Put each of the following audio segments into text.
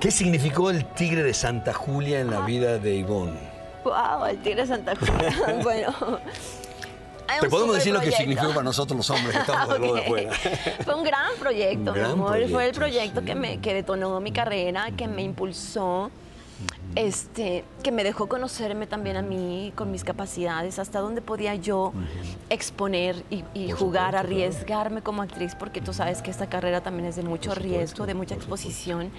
¿Qué significó el tigre de Santa Julia en la vida de Ivonne? Wow, el tigre de Santa Julia. bueno. Te podemos decir lo que significó para nosotros los hombres que estamos de de fuera. Fue un gran proyecto, Un gran mi amor. proyecto, Fue el proyecto sí. que, me, que detonó mi carrera, que me impulsó, este, que me dejó conocerme también a mí con mis capacidades, hasta dónde podía yo exponer y, jugar, supuesto, arriesgarme como actriz, porque tú sabes que esta carrera también es de mucho supuesto, riesgo, de mucha exposición.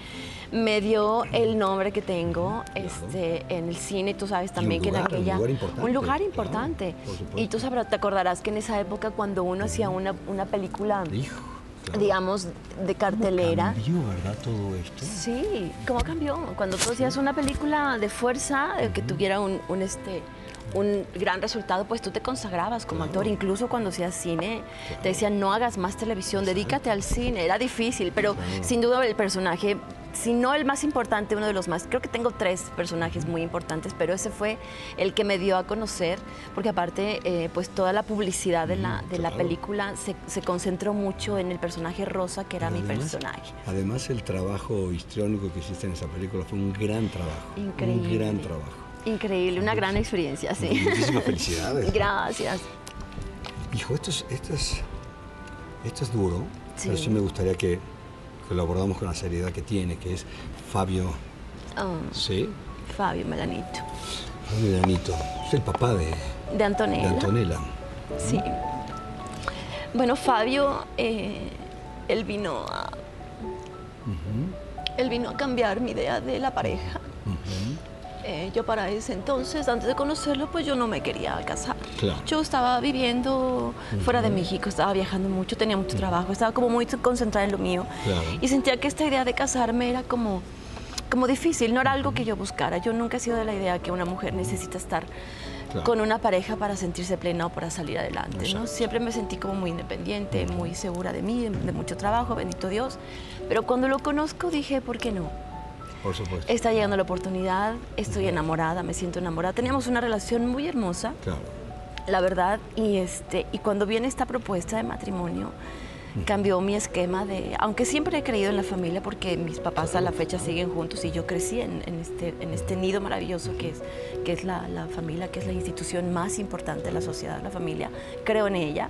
Me dio el nombre que tengo este, en el cine, tú sabes también que en un aquella... lugar importante, un lugar importante. y tú sabrás, te acordarás que en esa época cuando uno hacía una, una película, Hijo. Claro. digamos, de cartelera. Cambió, ¿verdad? Todo esto. Sí, ¿cómo cambió? Cuando tú hacías una película de fuerza, eh, que tuviera un, un, este, un gran resultado, pues tú te consagrabas como actor. Incluso cuando hacías cine, te decían, no hagas más televisión, dedícate al cine. Era difícil, pero sin duda el personaje, si no el más importante, uno de los más, creo que tengo tres personajes muy importantes, pero ese fue el que me dio a conocer, porque aparte, eh, pues toda la publicidad de la, de la película se, se concentró mucho en el personaje Rosa, que era mi personaje. Además, el trabajo histriónico que hiciste en esa película fue un gran trabajo. Increíble. Un gran trabajo. Increíble, una gran experiencia, sí. Muchísimas felicidades. Gracias. Hijo, esto es, esto es, esto es duro, Sí. pero sí me gustaría que, que lo abordamos con la seriedad que tiene, que es Fabio, Oh, ¿sí? Fabio Melanito. Fabio Danito, es el papá de, De de Antonella. Antonella. Sí. Bueno, Fabio, eh, él vino a. Él vino a cambiar mi idea de la pareja. Eh, yo para ese entonces, antes de conocerlo, pues yo no me quería casar. Claro. Yo estaba viviendo fuera de México, estaba viajando mucho, tenía mucho trabajo, estaba como muy concentrada en lo mío. Claro. Y sentía que esta idea de casarme era como, como difícil, no era algo que yo buscara. Yo nunca he sido de la idea que una mujer necesita estar Claro. con una pareja para sentirse plena o para salir adelante. ¿no? Siempre me sentí como muy independiente, muy segura de mí, de mucho trabajo, bendito Dios. Pero cuando lo conozco dije, ¿por qué no? Por supuesto. Está llegando la oportunidad, estoy enamorada, me siento enamorada. Teníamos una relación muy hermosa, Claro. La verdad, y, este, y cuando viene esta propuesta de matrimonio, cambió mi esquema de, aunque siempre he creído en la familia porque mis papás a la fecha siguen juntos y yo crecí en, en este, en este nido maravilloso que es, que es la, la familia, que es la institución más importante de la sociedad, la familia, creo en ella,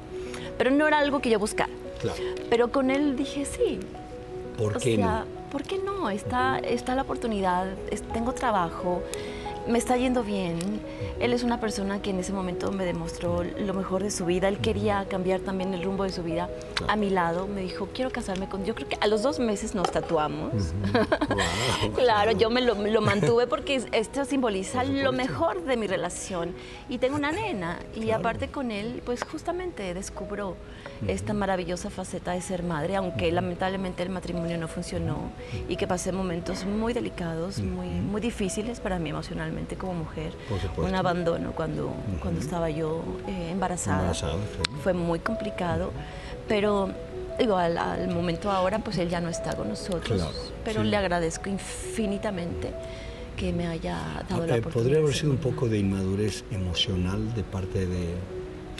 pero no era algo que yo buscara. Claro. Pero con él dije sí, ¿Por o qué sea, no? ¿por qué no? Está, está la oportunidad, es- tengo trabajo, me está yendo bien. Él es una persona que en ese momento me demostró lo mejor de su vida. Él quería cambiar también el rumbo de su vida a mi lado. Me dijo, quiero casarme con... Yo creo que a los dos meses nos tatuamos. Wow. Claro, yo me lo, me lo mantuve porque esto simboliza lo mejor de mi relación. Y tengo una nena. Y aparte con él, pues justamente descubro esta maravillosa faceta de ser madre, aunque lamentablemente el matrimonio no funcionó y que pasé momentos muy delicados, muy, muy difíciles para mí emocionalmente como mujer. Un abandono cuando, cuando estaba yo eh, embarazada. Embarazada, claro. Fue muy complicado, pero digo, al, al momento ahora, pues él ya no está con nosotros, Claro, pero sí. le agradezco infinitamente que me haya dado la Eh, oportunidad. ¿Podría haber sido un poco de inmadurez emocional de parte de,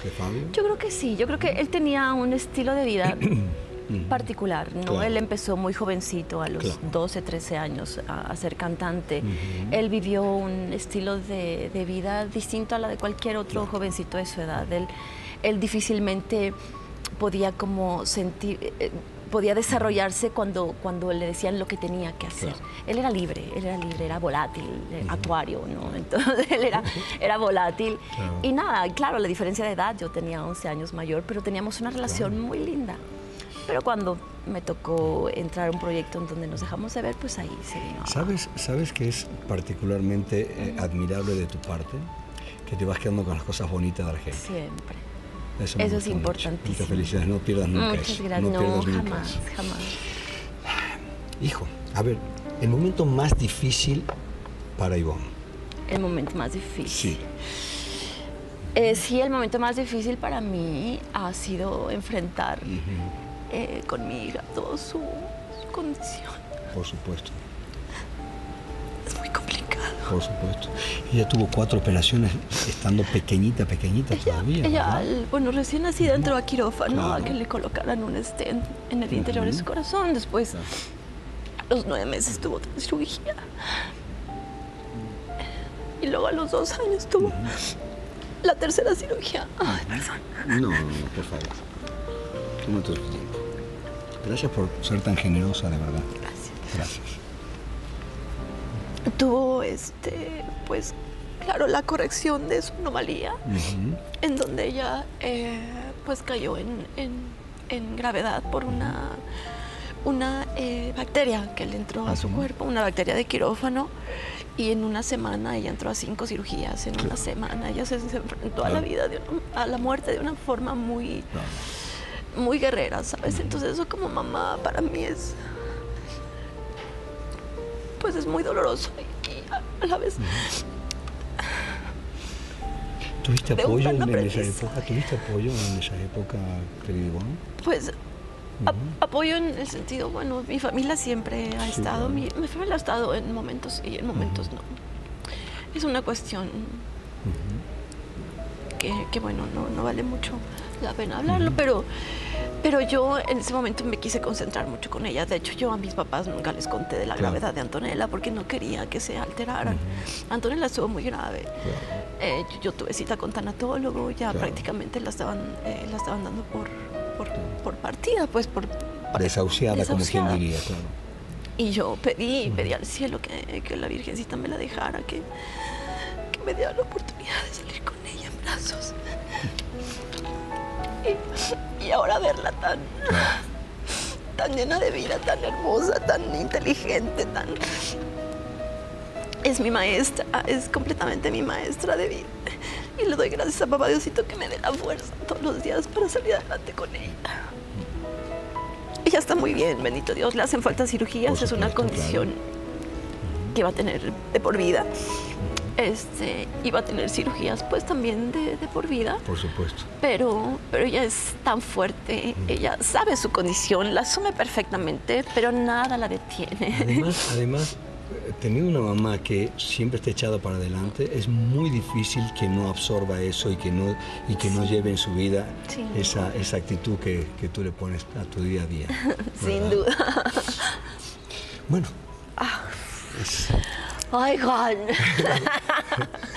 de Fabio? Yo creo que sí, yo creo que él tenía un estilo de vida particular, ¿no? Claro. Él empezó muy jovencito, a los Claro. 12, 13 años, a, a ser cantante. Él vivió un estilo de, de vida distinto a la de cualquier otro jovencito de su edad. Él, él difícilmente podía como sentir... eh, podía desarrollarse cuando, cuando le decían lo que tenía que hacer. Claro. Él era libre, él era libre, era volátil, eh, acuario, ¿no? Entonces él era, era volátil. Claro. Y nada, claro, la diferencia de edad, yo tenía 11 años mayor, pero teníamos una relación muy linda. Pero cuando me tocó entrar a un proyecto en donde nos dejamos de ver, pues ahí se vino. ¿Sabes, ¿Sabes que es particularmente eh, admirable de tu parte? Que te vas quedando con las cosas bonitas de la gente. Siempre. Eso, Eso es importantísimo. Muchas felicidades, no pierdas nunca Muchas eso. gracias. No No, pierdas nunca jamás, eso. jamás. Hijo, a ver, el momento más difícil para Ivonne. El momento más difícil. Sí. Eh, sí, el momento más difícil para mí ha sido enfrentar eh, con mi hija toda su, su condición. Por supuesto, Es muy complicado. por supuesto. Ella tuvo cuatro operaciones estando pequeñita, pequeñita todavía. Ella, bueno, recién nacida entró a quirófano Claro. a que le colocaran un stent en el interior de su corazón. Después los nueve meses tuvo otra cirugía. Y luego a los dos años tuvo la tercera cirugía. Ay, perdón. No, no, no, por favor. Tiempo. Gracias por ser tan generosa, de verdad. Gracias. Gracias. Tuvo, este, pues, claro, la corrección de su anomalía, en donde ella, eh, pues, cayó en, en- en gravedad por una, una eh, bacteria que le entró a su Ujú. cuerpo, una bacteria de quirófano. Y en una semana ella entró a cinco cirugías. En una semana ella se, se enfrentó a la vida, de una- a la muerte de una forma muy, Claro. Muy guerrera, ¿sabes? Entonces eso como mamá para mí es, pues es muy doloroso y, a- la vez ¿Tuviste apoyo en, esa época? ¿Tuviste apoyo en esa época, querido Ivonne? Pues ap- apoyo en el sentido, bueno, mi familia siempre ha Sí, estado, claro. mi, mi familia ha estado en momentos y en momentos no. Es una cuestión que, que, bueno, no, no vale mucho la pena hablarlo, pero, pero yo en ese momento me quise concentrar mucho con ella. De hecho, yo a mis papás nunca les conté de la Claro. gravedad de Antonella porque no quería que se alteraran. Antonella estuvo muy grave. Eh, yo, yo tuve cita con tanatólogo, ya Claro. prácticamente la estaban, eh, la estaban dando por, por, por partida, pues por... por- Desahuciada, como quien desahuciada. diría, claro. Y yo pedí, pedí al cielo que, que la Virgencita me la dejara, que, que me diera la oportunidad de salir con ella en brazos. Y, y ahora verla tan, tan llena de vida, tan hermosa, tan inteligente, tan... Es mi maestra, es completamente mi maestra de vida. Y le doy gracias a papá Diosito que me dé la fuerza todos los días para salir adelante con ella. Ella está muy bien, bendito Dios. Le hacen falta cirugías, es una condición que va a tener de por vida. Este, va a tener cirugías pues también de, de por vida. Por supuesto. Pero, pero ella es tan fuerte, ella sabe su condición, la asume perfectamente, pero nada la detiene. Además, además, tener una mamá que siempre está echada para adelante, es muy difícil que no absorba eso y que no, y que no lleve en su vida Sí. esa, esa actitud que, que tú le pones a tu día a día. Sin duda. Bueno, es- Ay, Juan.